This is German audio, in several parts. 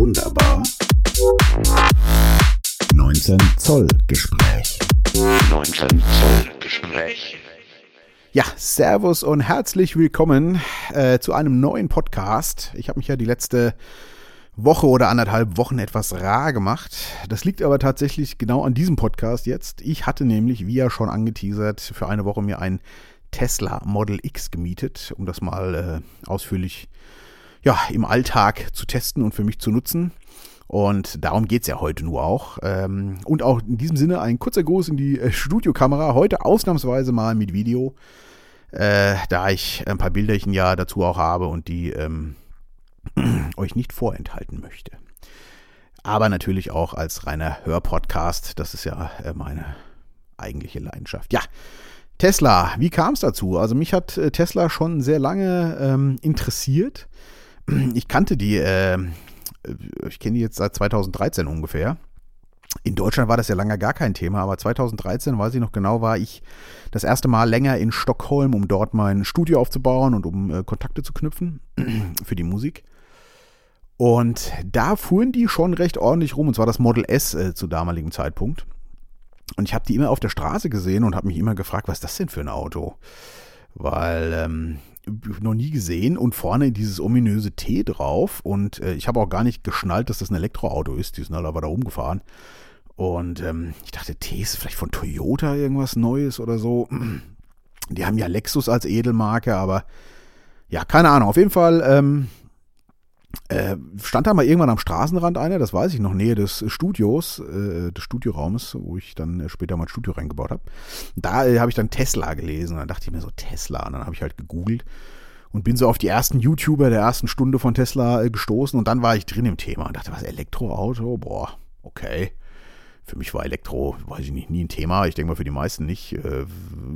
wunderbar. 19 Zoll Gespräch. 19 Zoll Gespräch. Ja, Servus und herzlich willkommen äh, zu einem neuen Podcast. Ich habe mich ja die letzte Woche oder anderthalb Wochen etwas rar gemacht. Das liegt aber tatsächlich genau an diesem Podcast jetzt. Ich hatte nämlich, wie ja schon angeteasert, für eine Woche mir ein Tesla Model X gemietet, um das mal äh, ausführlich ja, im Alltag zu testen und für mich zu nutzen. Und darum geht es ja heute nur auch. Ähm, und auch in diesem Sinne ein kurzer Gruß in die äh, Studiokamera. Heute ausnahmsweise mal mit Video, äh, da ich ein paar Bilderchen ja dazu auch habe und die ähm, euch nicht vorenthalten möchte. Aber natürlich auch als reiner Hörpodcast. Das ist ja äh, meine eigentliche Leidenschaft. Ja, Tesla, wie kam es dazu? Also mich hat Tesla schon sehr lange ähm, interessiert. Ich kannte die, äh, ich kenne die jetzt seit 2013 ungefähr. In Deutschland war das ja lange gar kein Thema, aber 2013, weiß ich noch genau, war ich das erste Mal länger in Stockholm, um dort mein Studio aufzubauen und um äh, Kontakte zu knüpfen für die Musik. Und da fuhren die schon recht ordentlich rum, und zwar das Model S äh, zu damaligen Zeitpunkt. Und ich habe die immer auf der Straße gesehen und habe mich immer gefragt, was ist das denn für ein Auto? Weil ähm, noch nie gesehen und vorne dieses ominöse T drauf und äh, ich habe auch gar nicht geschnallt, dass das ein Elektroauto ist. Die sind halt aber da rumgefahren. Und ähm, ich dachte, T ist vielleicht von Toyota irgendwas Neues oder so. Die haben ja Lexus als Edelmarke, aber ja, keine Ahnung. Auf jeden Fall ähm, äh, stand da mal irgendwann am Straßenrand einer, das weiß ich noch, Nähe des Studios, äh, des Studioraumes, wo ich dann später mein Studio reingebaut habe. Da äh, habe ich dann Tesla gelesen und dann dachte ich mir so, Tesla. Und dann habe ich halt gegoogelt und bin so auf die ersten YouTuber der ersten Stunde von Tesla äh, gestoßen und dann war ich drin im Thema und dachte, was, Elektroauto? Boah, okay für mich war Elektro, weiß ich nicht, nie ein Thema. Ich denke mal für die meisten nicht. Äh,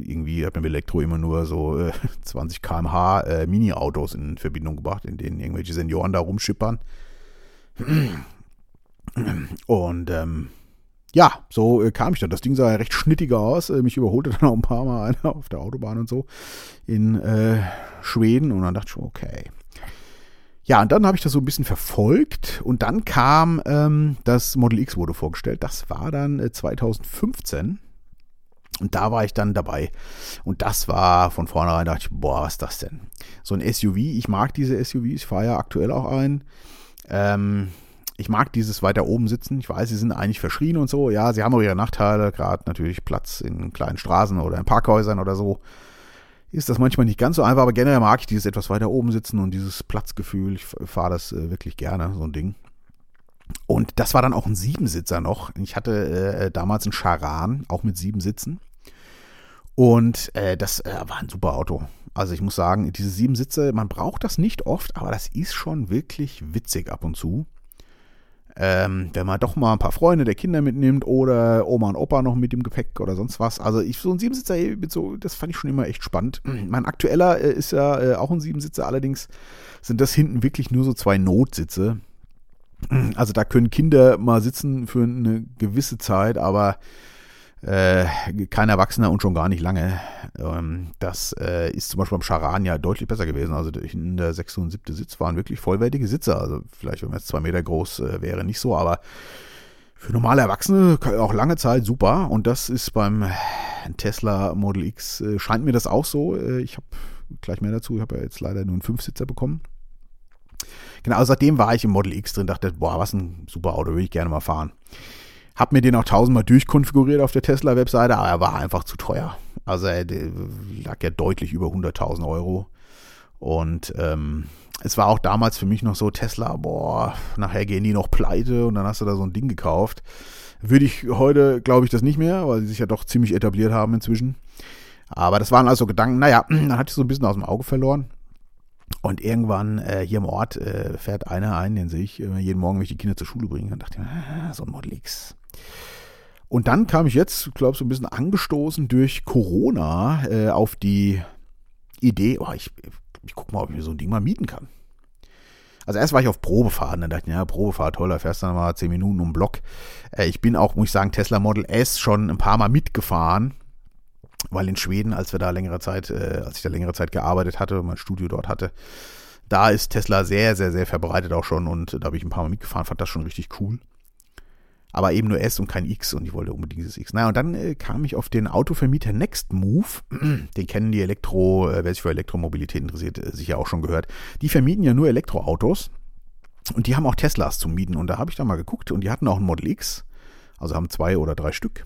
irgendwie hat man mit Elektro immer nur so äh, 20 km/h äh, Mini-Autos in Verbindung gebracht, in denen irgendwelche Senioren da rumschippern. Und ähm, ja, so äh, kam ich dann. Das Ding sah ja recht schnittiger aus. Äh, mich überholte dann auch ein paar Mal einer auf der Autobahn und so in äh, Schweden. Und dann dachte ich, okay, ja, und dann habe ich das so ein bisschen verfolgt und dann kam ähm, das Model X wurde vorgestellt. Das war dann äh, 2015 und da war ich dann dabei. Und das war von vornherein, dachte ich, boah, was ist das denn? So ein SUV, ich mag diese SUVs, ich fahre ja aktuell auch ein. Ähm, ich mag dieses weiter oben sitzen. Ich weiß, sie sind eigentlich verschrien und so. Ja, sie haben auch ihre Nachteile, gerade natürlich Platz in kleinen Straßen oder in Parkhäusern oder so ist das manchmal nicht ganz so einfach, aber generell mag ich dieses etwas weiter oben sitzen und dieses Platzgefühl. Ich fahre das äh, wirklich gerne, so ein Ding. Und das war dann auch ein Siebensitzer noch. Ich hatte äh, damals einen Charan, auch mit sieben Sitzen. Und äh, das äh, war ein super Auto. Also ich muss sagen, diese sieben Sitze, man braucht das nicht oft, aber das ist schon wirklich witzig ab und zu. Ähm, wenn man doch mal ein paar Freunde der Kinder mitnimmt oder Oma und Opa noch mit dem Gepäck oder sonst was. Also ich so ein Siebensitzer, so, das fand ich schon immer echt spannend. Mein aktueller äh, ist ja äh, auch ein Siebensitzer, allerdings sind das hinten wirklich nur so zwei Notsitze. Also da können Kinder mal sitzen für eine gewisse Zeit, aber äh, kein Erwachsener und schon gar nicht lange. Ähm, das äh, ist zum Beispiel beim Charan ja deutlich besser gewesen. Also in der sechste und siebte Sitz waren wirklich vollwertige Sitze. Also vielleicht, wenn man jetzt zwei Meter groß äh, wäre, nicht so, aber für normale Erwachsene auch lange Zeit super. Und das ist beim Tesla Model X, äh, scheint mir das auch so. Äh, ich habe gleich mehr dazu. Ich habe ja jetzt leider nur einen Fünfsitzer bekommen. Genau, also seitdem war ich im Model X drin, dachte, boah, was ein super Auto, würde ich gerne mal fahren. Hab mir den auch tausendmal durchkonfiguriert auf der Tesla-Webseite, aber er war einfach zu teuer. Also er lag ja deutlich über 100.000 Euro. Und ähm, es war auch damals für mich noch so, Tesla, boah, nachher gehen die noch pleite und dann hast du da so ein Ding gekauft. Würde ich heute, glaube ich, das nicht mehr, weil sie sich ja doch ziemlich etabliert haben inzwischen. Aber das waren also Gedanken, naja, dann hatte ich so ein bisschen aus dem Auge verloren. Und irgendwann äh, hier im Ort äh, fährt einer ein, den sehe ich äh, jeden Morgen, wenn ich die Kinder zur Schule bringe. Dann dachte ich, ah, so ein Model X. Und dann kam ich jetzt, glaube ich, so ein bisschen angestoßen durch Corona äh, auf die Idee, oh, ich, ich gucke mal, ob ich mir so ein Ding mal mieten kann. Also erst war ich auf Probefahren, dann dachte ich, ja, Probefahrt, toll, da fährst du dann mal 10 Minuten um Block. Äh, ich bin auch, muss ich sagen, Tesla Model S schon ein paar Mal mitgefahren, weil in Schweden, als wir da längere Zeit, äh, als ich da längere Zeit gearbeitet hatte und mein Studio dort hatte, Da ist Tesla sehr, sehr, sehr verbreitet auch schon und da habe ich ein paar Mal mitgefahren, fand das schon richtig cool. Aber eben nur S und kein X und ich wollte unbedingt dieses X. Naja, und dann äh, kam ich auf den Autovermieter Next Move. Den kennen die Elektro, äh, wer sich für Elektromobilität interessiert, äh, sicher auch schon gehört. Die vermieten ja nur Elektroautos und die haben auch Teslas zum Mieten. Und da habe ich dann mal geguckt und die hatten auch ein Model X. Also haben zwei oder drei Stück.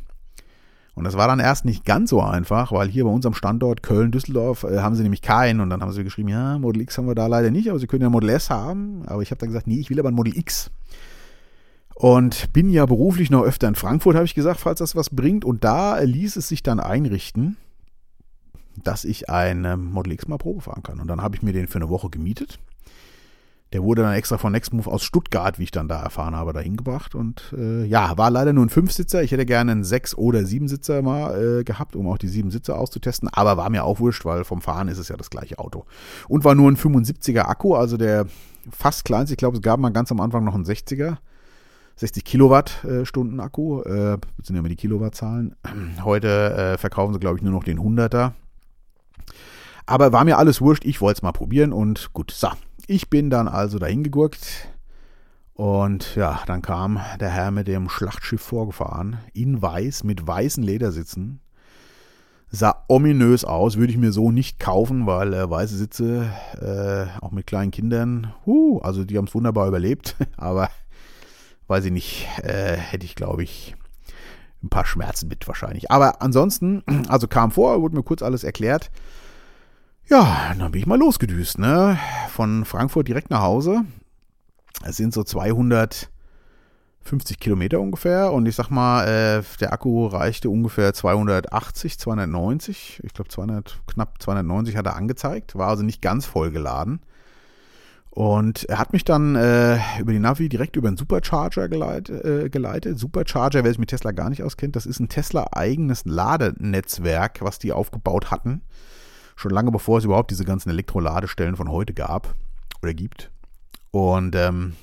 Und das war dann erst nicht ganz so einfach, weil hier bei unserem Standort Köln-Düsseldorf äh, haben sie nämlich keinen. Und dann haben sie geschrieben, ja, Model X haben wir da leider nicht, aber sie können ja Model S haben. Aber ich habe dann gesagt, nee, ich will aber ein Model X. Und bin ja beruflich noch öfter in Frankfurt, habe ich gesagt, falls das was bringt. Und da ließ es sich dann einrichten, dass ich ein Model X mal Probe fahren kann. Und dann habe ich mir den für eine Woche gemietet. Der wurde dann extra von Nextmove aus Stuttgart, wie ich dann da erfahren habe, dahin gebracht. Und äh, ja, war leider nur ein Fünfsitzer. Ich hätte gerne einen Sechs- oder Siebensitzer mal äh, gehabt, um auch die sieben Sitze auszutesten. Aber war mir auch wurscht, weil vom Fahren ist es ja das gleiche Auto. Und war nur ein 75er Akku, also der fast kleinste. Ich glaube, es gab mal ganz am Anfang noch einen 60er. 60 Kilowattstunden Akku, äh, sind ja immer die Kilowattzahlen. Heute äh, verkaufen sie, glaube ich, nur noch den 100er. Aber war mir alles wurscht, ich wollte es mal probieren und gut, so. Ich bin dann also dahin gegurkt und ja, dann kam der Herr mit dem Schlachtschiff vorgefahren, in weiß, mit weißen Ledersitzen. Sah ominös aus, würde ich mir so nicht kaufen, weil äh, weiße Sitze, äh, auch mit kleinen Kindern, huh, also die haben es wunderbar überlebt, aber weiß ich nicht, äh, hätte ich, glaube ich, ein paar Schmerzen mit wahrscheinlich. Aber ansonsten, also kam vor, wurde mir kurz alles erklärt. Ja, dann bin ich mal losgedüst, ne? Von Frankfurt direkt nach Hause. Es sind so 250 Kilometer ungefähr und ich sag mal, äh, der Akku reichte ungefähr 280, 290. Ich glaube, 200, knapp 290 hat er angezeigt, war also nicht ganz voll geladen. Und er hat mich dann äh, über die Navi direkt über einen Supercharger geleit, äh, geleitet. Supercharger, wer sich mit Tesla gar nicht auskennt, das ist ein Tesla-eigenes Ladenetzwerk, was die aufgebaut hatten. Schon lange bevor es überhaupt diese ganzen Elektroladestellen von heute gab oder gibt. Und ähm,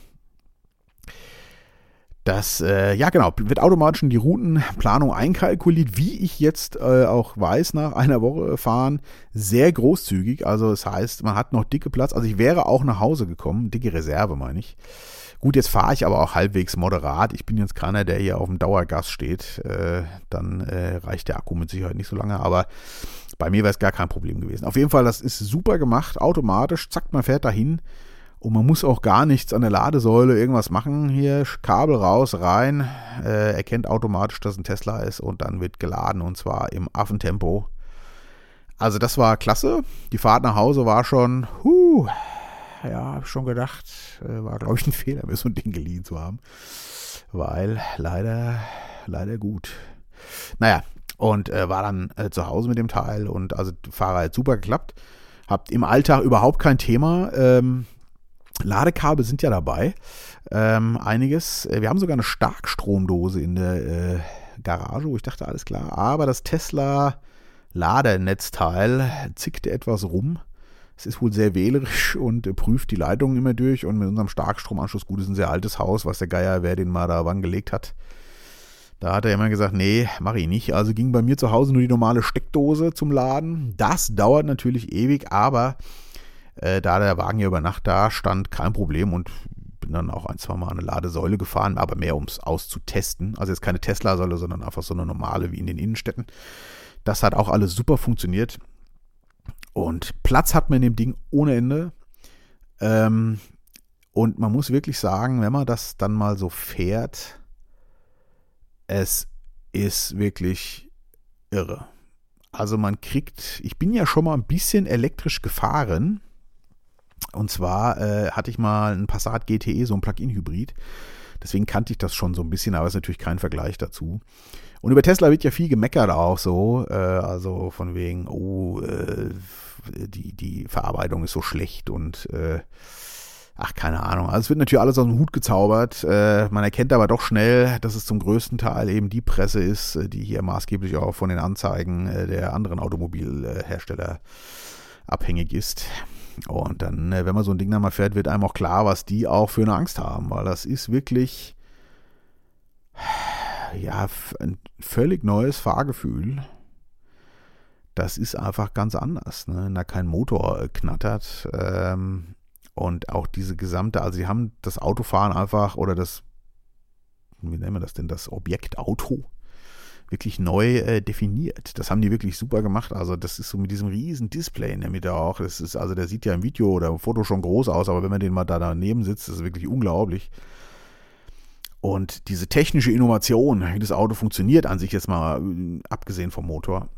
das, äh, ja genau, wird automatisch in die Routenplanung einkalkuliert, wie ich jetzt äh, auch weiß, nach einer Woche fahren, sehr großzügig. Also das heißt, man hat noch dicke Platz. Also ich wäre auch nach Hause gekommen, dicke Reserve meine ich. Gut, jetzt fahre ich aber auch halbwegs moderat. Ich bin jetzt keiner, der hier auf dem Dauergas steht. Äh, dann äh, reicht der Akku mit Sicherheit nicht so lange. Aber bei mir wäre es gar kein Problem gewesen. Auf jeden Fall, das ist super gemacht, automatisch. Zack, man fährt dahin. Und man muss auch gar nichts an der Ladesäule irgendwas machen. Hier Kabel raus, rein, äh, erkennt automatisch, dass ein Tesla ist und dann wird geladen und zwar im Affentempo. Also das war klasse. Die Fahrt nach Hause war schon, huh, ja, habe schon gedacht, äh, war glaube ich ein Fehler, mir so ein Ding geliehen zu haben. Weil leider, leider gut. Naja, und äh, war dann äh, zu Hause mit dem Teil und also Fahrer hat super geklappt. Habt im Alltag überhaupt kein Thema. Ähm, Ladekabel sind ja dabei. Ähm, einiges. Äh, wir haben sogar eine Starkstromdose in der äh, Garage, wo ich dachte, alles klar. Aber das Tesla Ladenetzteil zickte etwas rum. Es ist wohl sehr wählerisch und äh, prüft die Leitungen immer durch. Und mit unserem Starkstromanschluss, gut, ist ein sehr altes Haus, was der Geier, wer den mal da wann gelegt hat. Da hat er immer gesagt, nee, mache ich nicht. Also ging bei mir zu Hause nur die normale Steckdose zum Laden. Das dauert natürlich ewig, aber äh, da der Wagen ja über Nacht da stand, kein Problem und bin dann auch ein, zwei Mal eine Ladesäule gefahren, aber mehr um es auszutesten. Also jetzt keine Tesla-Säule, sondern einfach so eine normale wie in den Innenstädten. Das hat auch alles super funktioniert. Und Platz hat man in dem Ding ohne Ende. Ähm, und man muss wirklich sagen, wenn man das dann mal so fährt, es ist wirklich irre. Also man kriegt, ich bin ja schon mal ein bisschen elektrisch gefahren und zwar äh, hatte ich mal einen Passat GTE, so ein Plug-in-Hybrid. Deswegen kannte ich das schon so ein bisschen, aber es ist natürlich kein Vergleich dazu. Und über Tesla wird ja viel gemeckert auch so. Äh, also von wegen, oh, äh, die, die Verarbeitung ist so schlecht und äh, ach, keine Ahnung. Also es wird natürlich alles aus dem Hut gezaubert. Äh, man erkennt aber doch schnell, dass es zum größten Teil eben die Presse ist, äh, die hier maßgeblich auch von den Anzeigen äh, der anderen Automobilhersteller abhängig ist. Und dann, äh, wenn man so ein Ding dann mal fährt, wird einem auch klar, was die auch für eine Angst haben, weil das ist wirklich, ja, ein völlig neues Fahrgefühl. Das ist einfach ganz anders, ne? da kein Motor knattert. Ähm, Und auch diese gesamte, also sie haben das Autofahren einfach oder das, wie nennen wir das denn, das Objekt Auto wirklich neu äh, definiert. Das haben die wirklich super gemacht. Also das ist so mit diesem riesen Display in der Mitte auch. Das ist, also der sieht ja im Video oder im Foto schon groß aus, aber wenn man den mal da daneben sitzt, das ist wirklich unglaublich. Und diese technische Innovation, wie das Auto funktioniert, an sich jetzt mal äh, abgesehen vom Motor,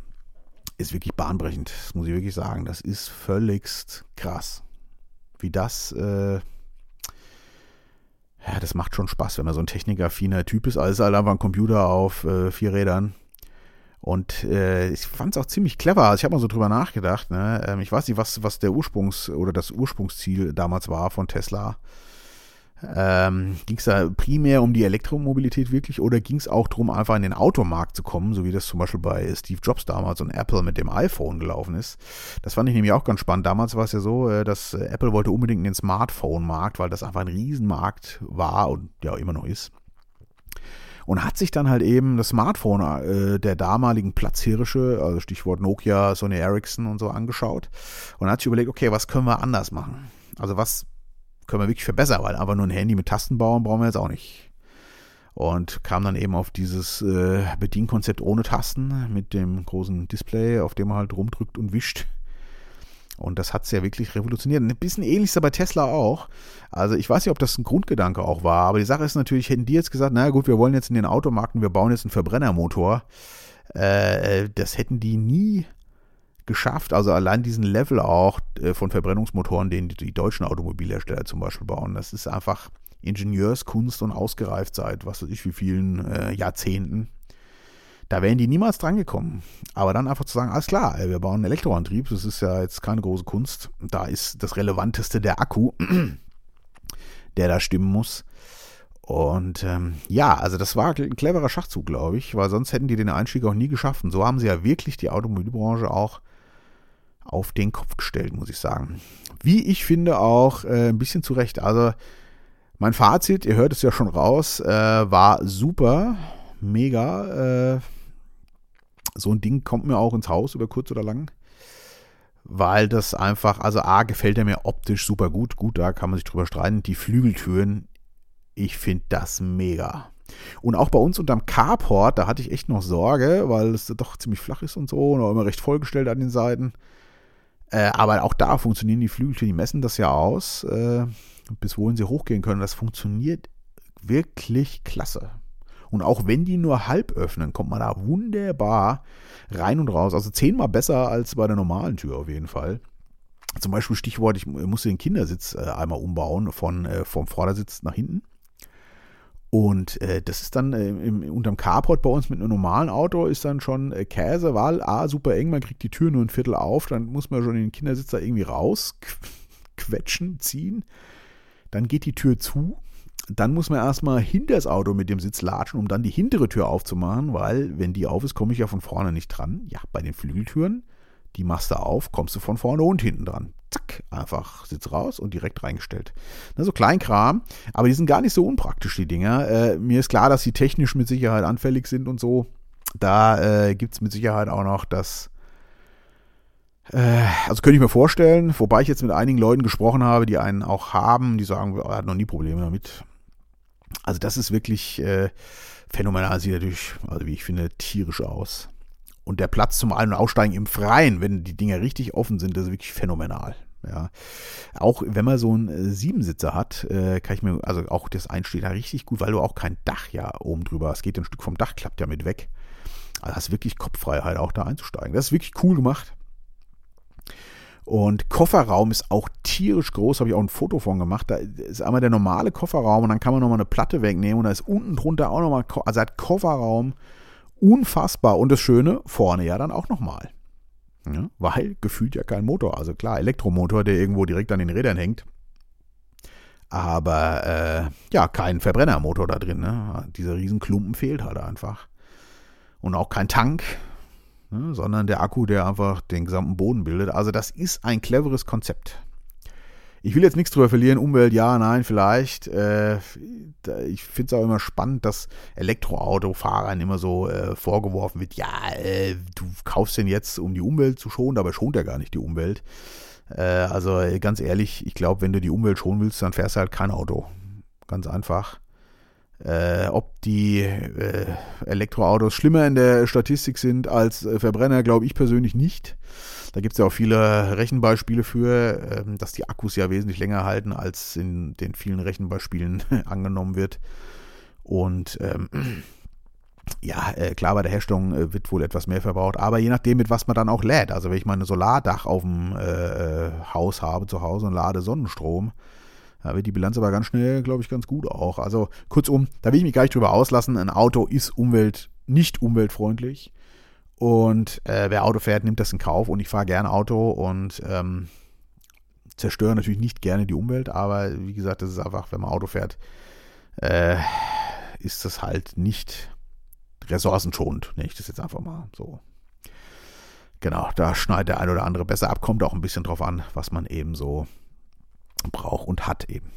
ist wirklich bahnbrechend. Das muss ich wirklich sagen. Das ist völligst krass. Wie das, äh, ja, das macht schon Spaß, wenn man so ein technikaffiner Typ ist. Also halt einfach ein Computer auf äh, vier Rädern. Und äh, ich fand es auch ziemlich clever. Also ich habe mal so drüber nachgedacht. Ne? Ähm, ich weiß nicht, was, was der Ursprungs- oder das Ursprungsziel damals war von Tesla. Ähm, ging es da primär um die Elektromobilität wirklich oder ging es auch darum, einfach in den Automarkt zu kommen, so wie das zum Beispiel bei Steve Jobs damals und Apple mit dem iPhone gelaufen ist? Das fand ich nämlich auch ganz spannend. Damals war es ja so, äh, dass Apple wollte unbedingt in den Smartphone-Markt, weil das einfach ein Riesenmarkt war und ja immer noch ist. Und hat sich dann halt eben das Smartphone äh, der damaligen Platzhirsche, also Stichwort Nokia, Sony Ericsson und so angeschaut und hat sich überlegt, okay, was können wir anders machen? Also was können wir wirklich verbessern, weil einfach nur ein Handy mit Tasten bauen brauchen wir jetzt auch nicht. Und kam dann eben auf dieses äh, Bedienkonzept ohne Tasten mit dem großen Display, auf dem man halt rumdrückt und wischt. Und das hat es ja wirklich revolutioniert. Ein bisschen ähnlich ist bei Tesla auch. Also ich weiß nicht, ob das ein Grundgedanke auch war, aber die Sache ist natürlich, hätten die jetzt gesagt, na gut, wir wollen jetzt in den Automarken, wir bauen jetzt einen Verbrennermotor. Äh, das hätten die nie geschafft. Also allein diesen Level auch äh, von Verbrennungsmotoren, den die, deutschen Automobilhersteller zum Beispiel bauen, das ist einfach Ingenieurskunst und ausgereift seit, was weiß ich, wie vielen äh, Jahrzehnten. Da wären die niemals dran gekommen. Aber dann einfach zu sagen, alles klar, wir bauen einen Elektroantrieb, das ist ja jetzt keine große Kunst. Da ist das Relevanteste der Akku, der da stimmen muss. Und ähm, ja, also das war ein cleverer Schachzug, glaube ich, weil sonst hätten die den Einstieg auch nie geschafft. Und so haben sie ja wirklich die Automobilbranche auch auf den Kopf gestellt, muss ich sagen. Wie ich finde auch äh, ein bisschen zurecht. Also mein Fazit, ihr hört es ja schon raus, äh, war super, mega. Äh, so ein Ding kommt mir auch ins Haus über kurz oder lang. Weil das einfach, also A, gefällt er mir optisch super gut. Gut, da kann man sich drüber streiten. Die Flügeltüren, ich finde das mega. Und auch bei uns unterm Carport, da hatte ich echt noch Sorge, weil es doch ziemlich flach ist und so und auch immer recht vollgestellt an den Seiten. Äh, aber auch da funktionieren die Flügeltüren, die messen das ja aus, äh, bis wohin sie hochgehen können. Das funktioniert wirklich klasse. Und auch wenn die nur halb öffnen, kommt man da wunderbar rein und raus. Also zehnmal besser als bei der normalen Tür auf jeden Fall. Zum Beispiel Stichwort, ich musste den Kindersitz äh, einmal umbauen von äh, vom Vordersitz nach hinten. Und äh, das ist dann äh, im, unterm Carport bei uns mit einem normalen Auto ist dann schon äh, Käse, weil A, super eng, man kriegt die Tür nur ein Viertel auf, dann muss man schon den Kindersitz da irgendwie raus quetschen, ziehen. Dann geht die Tür zu. Dann muss man erstmal hinter das Auto mit dem Sitz latschen, um dann die hintere Tür aufzumachen, weil wenn die auf ist, komme ich ja von vorne nicht dran. Ja, bei den Flügeltüren, die machst du auf, kommst du von vorne und hinten dran zack, einfach Sitz raus und direkt reingestellt. Na, so Kleinkram, aber die sind gar nicht so unpraktisch, die Dinger. Äh, mir ist klar, dass sie technisch mit Sicherheit anfällig sind und so. Da äh, gibt es mit Sicherheit auch noch das. Äh, also könnte ich mir vorstellen, wobei ich jetzt mit einigen Leuten gesprochen habe, die einen auch haben, die sagen, er hat noch nie Probleme damit. Also das ist wirklich äh, phänomenal, sieht natürlich, also wie ich finde, tierisch aus. Und der Platz zum Ein- und Aussteigen im Freien, wenn die Dinger richtig offen sind, das ist wirklich phänomenal. Ja. Auch wenn man so einen äh, Siebensitzer hat, äh, kann ich mir, also auch das Einstehen da richtig gut, weil du auch kein Dach ja oben drüber hast. Geht ein Stück vom Dach, klappt ja mit weg. Also hast wirklich Kopffreiheit auch da einzusteigen. Das ist wirklich cool gemacht. Und Kofferraum ist auch tierisch groß, habe ich auch ein Foto von gemacht. Da ist einmal der normale Kofferraum und dann kann man nochmal eine Platte wegnehmen und da ist unten drunter auch nochmal, also hat Kofferraum unfassbar. Und das Schöne, vorne ja dann auch nochmal. Ja, weil gefühlt ja kein Motor. Also klar, Elektromotor, der irgendwo direkt an den Rädern hängt. Aber äh, ja, kein Verbrennermotor da drin. Ne? Dieser Riesenklumpen fehlt halt einfach. Und auch kein Tank, ne? sondern der Akku, der einfach den gesamten Boden bildet. Also das ist ein cleveres Konzept. Ich will jetzt nichts drüber verlieren, Umwelt, ja, nein, vielleicht. Äh, ich finde es auch immer spannend, dass Elektroautofahrern immer so äh, vorgeworfen wird, ja, äh, du kaufst den jetzt, um die Umwelt zu schonen, aber schont er gar nicht die Umwelt. Äh, also ganz ehrlich, ich glaube, wenn du die Umwelt schonen willst, dann fährst du halt kein Auto. Ganz einfach. Äh, ob die äh, Elektroautos schlimmer in der Statistik sind als äh, Verbrenner, glaube ich persönlich nicht. Da gibt es ja auch viele Rechenbeispiele für, ähm, dass die Akkus ja wesentlich länger halten, als in den vielen Rechenbeispielen angenommen wird. Und ähm, ja, äh, klar, bei der Herstellung äh, wird wohl etwas mehr verbraucht, aber je nachdem, mit was man dann auch lädt. Also wenn ich mal ein Solardach auf dem äh, Haus habe zu Hause und lade Sonnenstrom, da wird die Bilanz aber ganz schnell, glaube ich, ganz gut auch. Also kurzum, da will ich mich gar nicht drüber auslassen. Ein Auto ist umwelt, nicht umweltfreundlich. Und äh, wer Auto fährt, nimmt das in Kauf. Und ich fahre gerne Auto und ähm, zerstöre natürlich nicht gerne die Umwelt. Aber wie gesagt, das ist einfach, wenn man Auto fährt, äh, ist das halt nicht ressourcenschonend. Nenne ich das jetzt einfach mal so. Genau, da schneidet der ein oder andere besser ab. Kommt auch ein bisschen drauf an, was man eben so braucht und hat eben.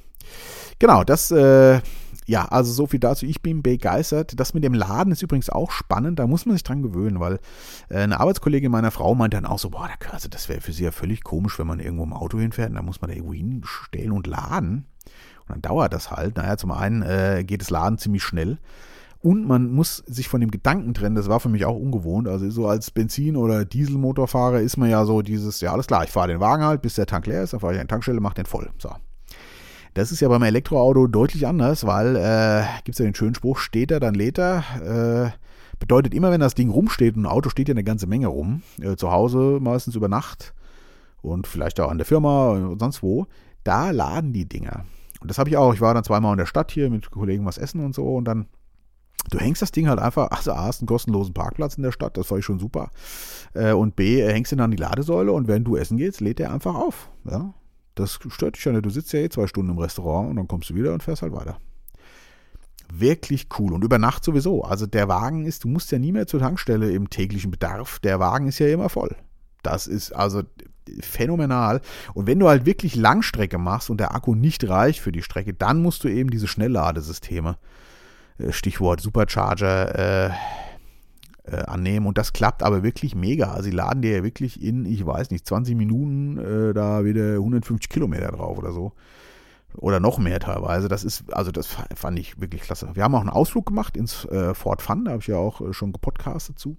Genau, das, äh, ja, also so viel dazu. Ich bin begeistert. Das mit dem Laden ist übrigens auch spannend. Da muss man sich dran gewöhnen, weil äh, eine Arbeitskollegin meiner Frau meinte dann auch so, boah, also das wäre für sie ja völlig komisch, wenn man irgendwo im Auto hinfährt und da muss man da irgendwo hinstellen und laden. Und dann dauert das halt. Naja, zum einen äh, geht das Laden ziemlich schnell. Und man muss sich von dem Gedanken trennen, das war für mich auch ungewohnt. Also so als Benzin- oder Dieselmotorfahrer ist man ja so dieses, ja alles klar, ich fahre den Wagen halt, bis der Tank leer ist, dann fahre ich an die Tankstelle, mache den voll. So. Das ist ja beim Elektroauto deutlich anders, weil äh, gibt es ja den schönen Spruch, steht er, dann lädt er. Äh, bedeutet immer, wenn das Ding rumsteht, ein Auto steht ja eine ganze Menge rum, äh, zu Hause meistens über Nacht und vielleicht auch an der Firma und sonst wo, da laden die Dinger. Und das habe ich auch. Ich war dann zweimal in der Stadt hier mit Kollegen was essen und so und dann Du hängst das Ding halt einfach, also A, hast einen kostenlosen Parkplatz in der Stadt, das war ich schon super. Äh, und B, hängst ihn an die Ladesäule und wenn du essen gehst, lädt er einfach auf. Ja? Das stört dich ja nicht. Du sitzt ja eh zwei Stunden im Restaurant und dann kommst du wieder und fährst halt weiter. Wirklich cool. Und über Nacht sowieso. Also der Wagen ist, du musst ja nie mehr zur Tankstelle im täglichen Bedarf. Der Wagen ist ja immer voll. Das ist also phänomenal. Und wenn du halt wirklich Langstrecke machst und der Akku nicht reicht für die Strecke, dann musst du eben diese Schnellladesysteme äh, Stichwort Supercharger äh, äh, annehmen. Und das klappt aber wirklich mega. Also sie laden dir ja wirklich in, ich weiß nicht, 20 Minuten äh, da wieder 150 Kilometer drauf oder so. Oder noch mehr teilweise. Das ist, also das fand ich wirklich klasse. Wir haben auch einen Ausflug gemacht ins äh, Fort Fun, da habe ich ja auch äh, schon gepodcastet zu.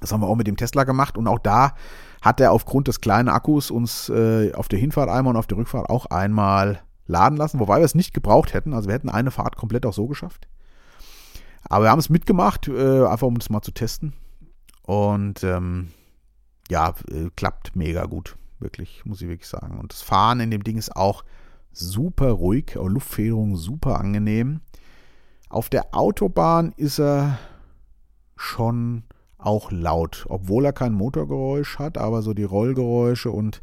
Das haben wir auch mit dem Tesla gemacht und auch da hat er aufgrund des kleinen Akkus uns äh, auf der Hinfahrt einmal und auf der Rückfahrt auch einmal laden lassen, wobei wir es nicht gebraucht hätten. Also wir hätten eine Fahrt komplett auch so geschafft. Aber wir haben es mitgemacht, äh, einfach um das mal zu testen. Und ähm, ja, äh, klappt mega gut. Wirklich, muss ich wirklich sagen. Und das Fahren in dem Ding ist auch super ruhig, auch Luftfederung super angenehm. Auf der Autobahn ist er schon auch laut, obwohl er kein Motorgeräusch hat, aber so die Rollgeräusche und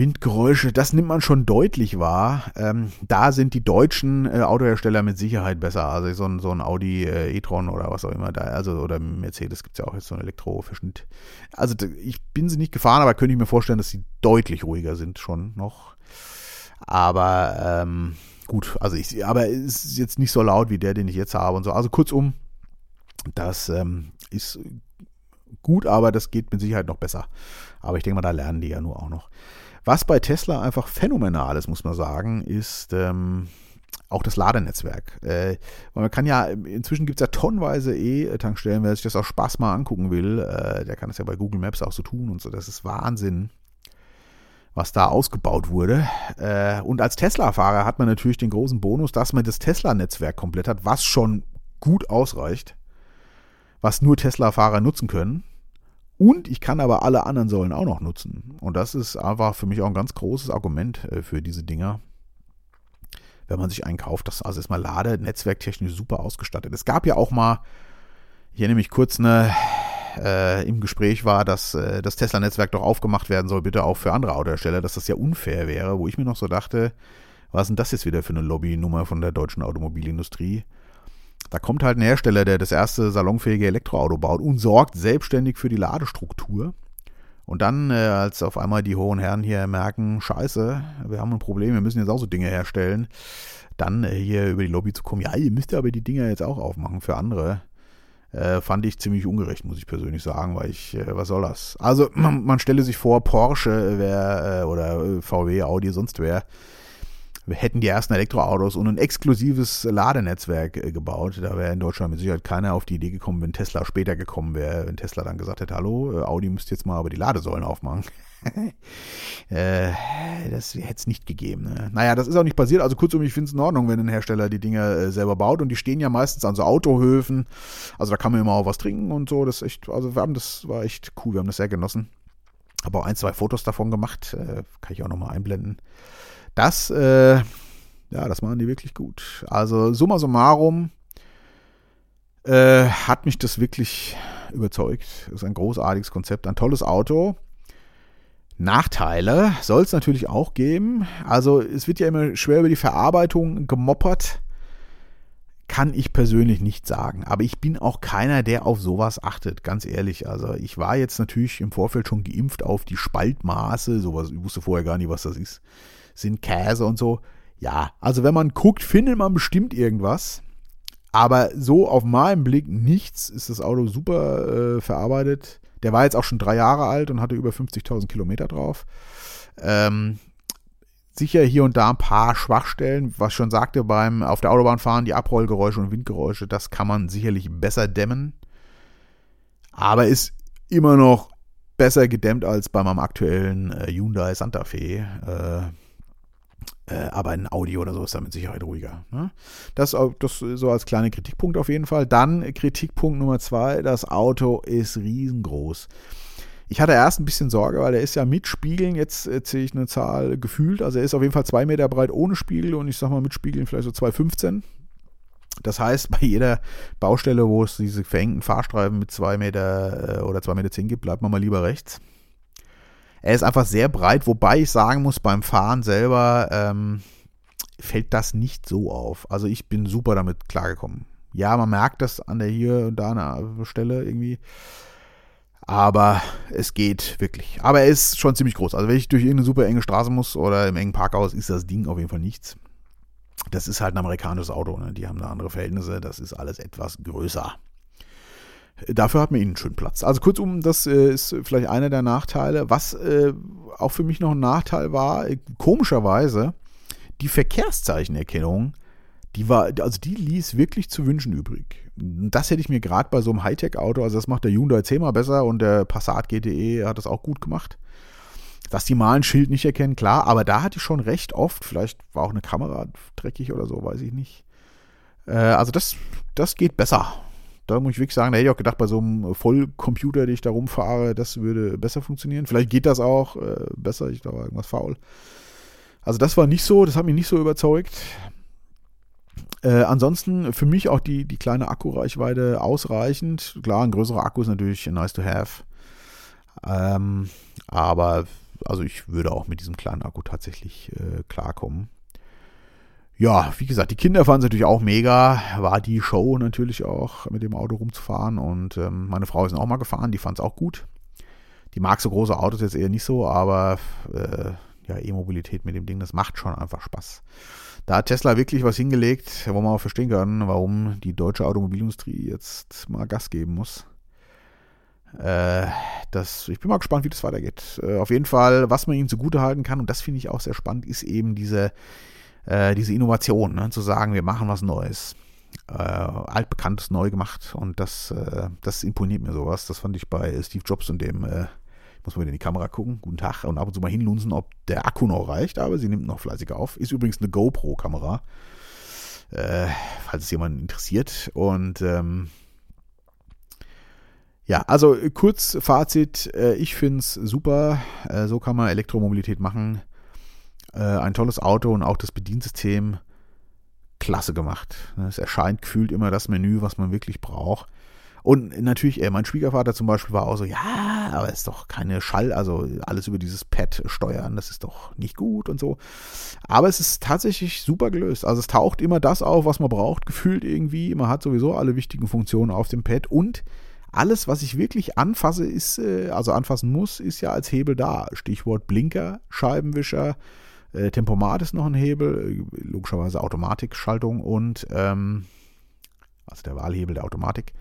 Windgeräusche, das nimmt man schon deutlich wahr. Ähm, da sind die deutschen äh, Autohersteller mit Sicherheit besser. Also so ein, so ein Audi äh, e-tron oder was auch immer da, also oder Mercedes gibt es ja auch jetzt so ein Elektroverschnitt. Also ich bin sie nicht gefahren, aber könnte ich mir vorstellen, dass sie deutlich ruhiger sind schon noch. Aber ähm, gut, also ich, aber es ist jetzt nicht so laut wie der, den ich jetzt habe und so. Also kurzum, das ähm, ist gut, aber das geht mit Sicherheit noch besser. Aber ich denke mal, da lernen die ja nur auch noch. Was bei Tesla einfach phänomenal ist, muss man sagen, ist ähm, auch das Ladenetzwerk. Äh, man kann ja, inzwischen gibt es ja tonnenweise E-Tankstellen, wer sich das auch Spaß mal angucken will, äh, der kann das ja bei Google Maps auch so tun und so. Das ist Wahnsinn, was da ausgebaut wurde. Äh, und als Tesla-Fahrer hat man natürlich den großen Bonus, dass man das Tesla-Netzwerk komplett hat, was schon gut ausreicht, was nur Tesla-Fahrer nutzen können. Und ich kann aber alle anderen Säulen auch noch nutzen. Und das ist einfach für mich auch ein ganz großes Argument äh, für diese Dinger. Wenn man sich einkauft, das also ist mal Lade, netzwerktechnisch super ausgestattet. Es gab ja auch mal, hier nämlich kurz eine, äh, im Gespräch war, dass äh, das Tesla-Netzwerk doch aufgemacht werden soll, bitte auch für andere Autohersteller, dass das ja unfair wäre, wo ich mir noch so dachte, was ist denn das jetzt wieder für eine Lobbynummer von der deutschen Automobilindustrie? Da kommt halt ein Hersteller, der das erste salonfähige Elektroauto baut und sorgt selbstständig für die Ladestruktur. Und dann, äh, als auf einmal die hohen Herren hier merken, scheiße, wir haben ein Problem, wir müssen jetzt auch so Dinge herstellen, dann äh, hier über die Lobby zu kommen, ja, ihr müsst aber die Dinger jetzt auch aufmachen für andere. Äh, fand ich ziemlich ungerecht, muss ich persönlich sagen, weil ich, äh, was soll das? Also, man, man stelle sich vor, Porsche wär, äh, oder VW, Audi, sonst wer, hätten die ersten Elektroautos und ein exklusives Ladenetzwerk äh, gebaut. Da wäre in Deutschland mit Sicherheit keiner auf die Idee gekommen, wenn Tesla später gekommen wäre, wenn Tesla dann gesagt hätte, hallo, äh, Audi müsst jetzt mal aber die Ladesäulen aufmachen. äh, das hätte es nicht gegeben. Ne? Naja, das ist auch nicht passiert. Also kurzum, ich finde es in Ordnung, wenn ein Hersteller die Dinge äh, selber baut. Und die stehen ja meistens an so Autohöfen. Also da kann man immer auch was trinken und so. Das ist echt, also wir haben das war echt cool. Wir haben das sehr genossen. Habe auch ein, zwei Fotos davon gemacht. Kann ich auch nochmal einblenden. Das, äh, ja, das machen die wirklich gut. Also summa summarum äh, hat mich das wirklich überzeugt. Ist ein großartiges Konzept, ein tolles Auto. Nachteile soll es natürlich auch geben. Also es wird ja immer schwer über die Verarbeitung gemoppert. Kann ich persönlich nicht sagen. Aber ich bin auch keiner, der auf sowas achtet, ganz ehrlich. Also ich war jetzt natürlich im Vorfeld schon geimpft auf die Spaltmaße. Sowas, ich wusste vorher gar nicht, was das ist. Sind Käse und so. Ja, also wenn man guckt, findet man bestimmt irgendwas. Aber so auf meinem Blick nichts ist das Auto super äh, verarbeitet. Der war jetzt auch schon drei Jahre alt und hatte über 50.000 Kilometer drauf. Ähm, sicher hier und da ein paar Schwachstellen, was ich schon sagte, beim auf der Autobahn fahren, die Abrollgeräusche und Windgeräusche, das kann man sicherlich besser dämmen. Aber ist immer noch besser gedämmt als bei meinem aktuellen äh, Hyundai Santa Fe. Äh, äh, aber ein Audi oder so ist da mit Sicherheit ruhiger. Ne? Das, das so als kleiner Kritikpunkt auf jeden Fall. Dann Kritikpunkt Nummer zwei, das Auto ist riesengroß. Ich hatte erst ein bisschen Sorge, weil der ist ja mit Spiegeln, jetzt erzähle ich eine Zahl gefühlt, also er ist auf jeden Fall zwei Meter breit ohne Spiegel und ich sag mal mit Spiegeln vielleicht so 2,15. Das heißt, bei jeder Baustelle, wo es diese verhängten Fahrstreifen mit zwei Meter äh, oder zwei Meter zehn gibt, bleibt man mal lieber rechts. Er ist einfach sehr breit, wobei ich sagen muss, beim Fahren selber ähm, fällt das nicht so auf. Also ich bin super damit klargekommen. Ja, man merkt das an der hier und da an Stelle irgendwie. Aber es geht wirklich. Aber er ist schon ziemlich groß. Also wenn ich durch irgendeine super enge Straße muss oder im engen Parkhaus, ist das Ding auf jeden Fall nichts. Das ist halt ein amerikanisches Auto. Ne? Die haben da andere Verhältnisse. Das ist alles etwas größer. Dafür hat man ihnen schön Platz. Also kurzum, das äh, ist vielleicht einer der Nachteile. Was äh, auch für mich noch ein Nachteil war, äh, komischerweise, die Verkehrszeichenerkennung, die war, also die ließ wirklich zu wünschen übrig. Das hätte ich mir gerade bei so einem Hightech-Auto, also das macht der Hyundai zehnmal besser und der Passat GTE hat das auch gut gemacht. Dass die mal ein Schild nicht erkennen, klar, aber da hatte ich schon recht oft, vielleicht war auch eine Kamera dreckig oder so, weiß ich nicht. Äh, also das, das geht besser da muss ich wirklich sagen, da hätte ich auch gedacht, bei so einem Vollcomputer, den ich da rumfahre, das würde besser funktionieren. Vielleicht geht das auch äh, besser, ich war irgendwas faul. Also das war nicht so, das hat mich nicht so überzeugt. Äh, ansonsten für mich auch die, die kleine Akkureichweite ausreichend. Klar, ein größerer Akku ist natürlich nice to have. Ähm, aber also ich würde auch mit diesem kleinen Akku tatsächlich äh, klarkommen ja, wie gesagt, die Kinder fanden es natürlich auch mega. War die Show natürlich auch, mit dem Auto rumzufahren. Und ähm, meine Frau ist auch mal gefahren, die fand es auch gut. Die mag so große Autos jetzt eher nicht so, aber äh, ja, E-Mobilität mit dem Ding, das macht schon einfach Spaß. Da hat Tesla wirklich was hingelegt, wo man auch verstehen kann, warum die deutsche Automobilindustrie jetzt mal Gas geben muss. Äh, das, ich bin mal gespannt, wie das weitergeht. Äh, auf jeden Fall, was man ihnen zugute halten kann, und das finde ich auch sehr spannend, ist eben diese äh, diese Innovation, ne? zu sagen, wir machen was Neues. Äh, altbekanntes neu gemacht und das, äh, das imponiert mir sowas. Das fand ich bei Steve Jobs und dem, äh, muss mal wieder in die Kamera gucken, guten Tag und ab und zu mal hinlunsen, ob der Akku noch reicht, aber sie nimmt noch fleißig auf. Ist übrigens eine GoPro-Kamera, äh, falls es jemanden interessiert und ähm, ja, also kurz Fazit, äh, ich finde es super, äh, so kann man Elektromobilität machen. Äh, ein tolles Auto und auch das Bediensystem klasse gemacht. Es erscheint gefühlt immer das Menü, was man wirklich braucht. Und natürlich, äh, mein Schwiegervater zum Beispiel war auch so, ja, aber es ist doch keine Schall, also alles über dieses Pad steuern, das ist doch nicht gut und so. Aber es ist tatsächlich super gelöst. Also es taucht immer das auf, was man braucht, gefühlt irgendwie. Man hat sowieso alle wichtigen Funktionen auf dem Pad und alles, was ich wirklich anfasse, ist, äh, also anfassen muss, ist ja als Hebel da. Stichwort Blinker, Scheibenwischer, äh, Tempomat ist noch ein Hebel, äh, logischerweise Automatikschaltung und ähm, also der Wahlhebel der Automatik.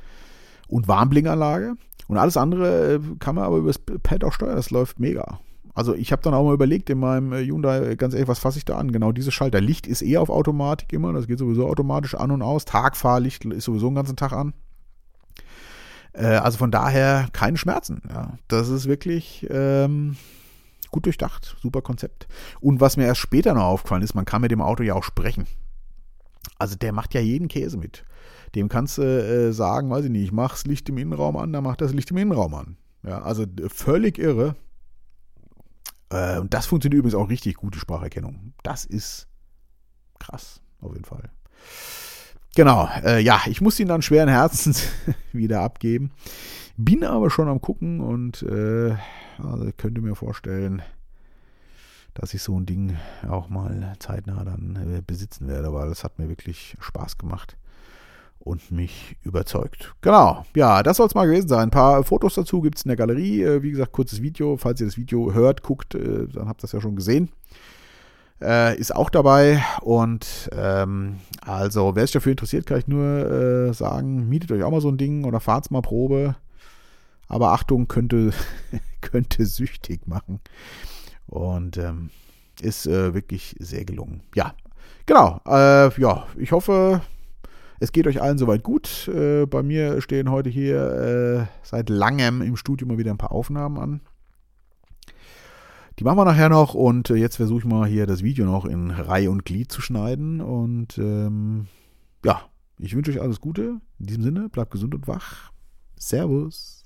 Und Warnblinkanlage. Und alles andere äh, kann man aber über das Pad auch steuern. Das läuft mega. Also ich habe dann auch mal überlegt in meinem äh, Hyundai, ganz ehrlich, was fasse ich da an? Genau diese Schalter. Licht ist eh auf Automatik immer, das geht sowieso automatisch an und aus. Tagfahrlicht ist sowieso den ganzen Tag an. Äh, also von daher keine Schmerzen. Ja. Das ist wirklich ähm, gut durchdacht, super Konzept. Und was mir erst später noch aufgefallen ist, man kann mit dem Auto ja auch sprechen. Also der macht ja jeden Käse mit. Dem kannst du äh, sagen, weiß ich nicht, ich mach das Licht im Innenraum an, dann macht das Licht im Innenraum an. Ja, also völlig irre. Äh, und das funktioniert übrigens auch richtig gut, die Spracherkennung. Das ist krass, auf jeden Fall. Genau, äh, ja, ich muss ihn dann schweren Herzens wieder abgeben. Bin aber schon am gucken und äh, also könnte mir vorstellen, dass ich so ein Ding auch mal zeitnah dann äh, besitzen werde, weil es hat mir wirklich Spaß gemacht und mich überzeugt. Genau, ja, das soll es mal gewesen sein. Ein paar Fotos dazu gibt es in der Galerie. Äh, wie gesagt, kurzes Video. Falls ihr das Video hört, guckt, äh, dann habt ihr das ja schon gesehen. Äh, ist auch dabei. Und ähm, also, wer sich dafür interessiert, kann ich nur äh, sagen, mietet euch auch mal so ein Ding oder fahrt mal Probe. Aber Achtung, könnte, könnte süchtig machen. Und ähm, ist äh, wirklich sehr gelungen. Ja, genau. Äh, ja, ich hoffe, es geht euch allen soweit gut. Äh, bei mir stehen heute hier äh, seit langem im Studio mal wieder ein paar Aufnahmen an. Die machen wir nachher noch und äh, jetzt versuche ich mal hier das Video noch in Reihe und Glied zu schneiden. Und ähm, ja, ich wünsche euch alles Gute. In diesem Sinne, bleibt gesund und wach. Servus.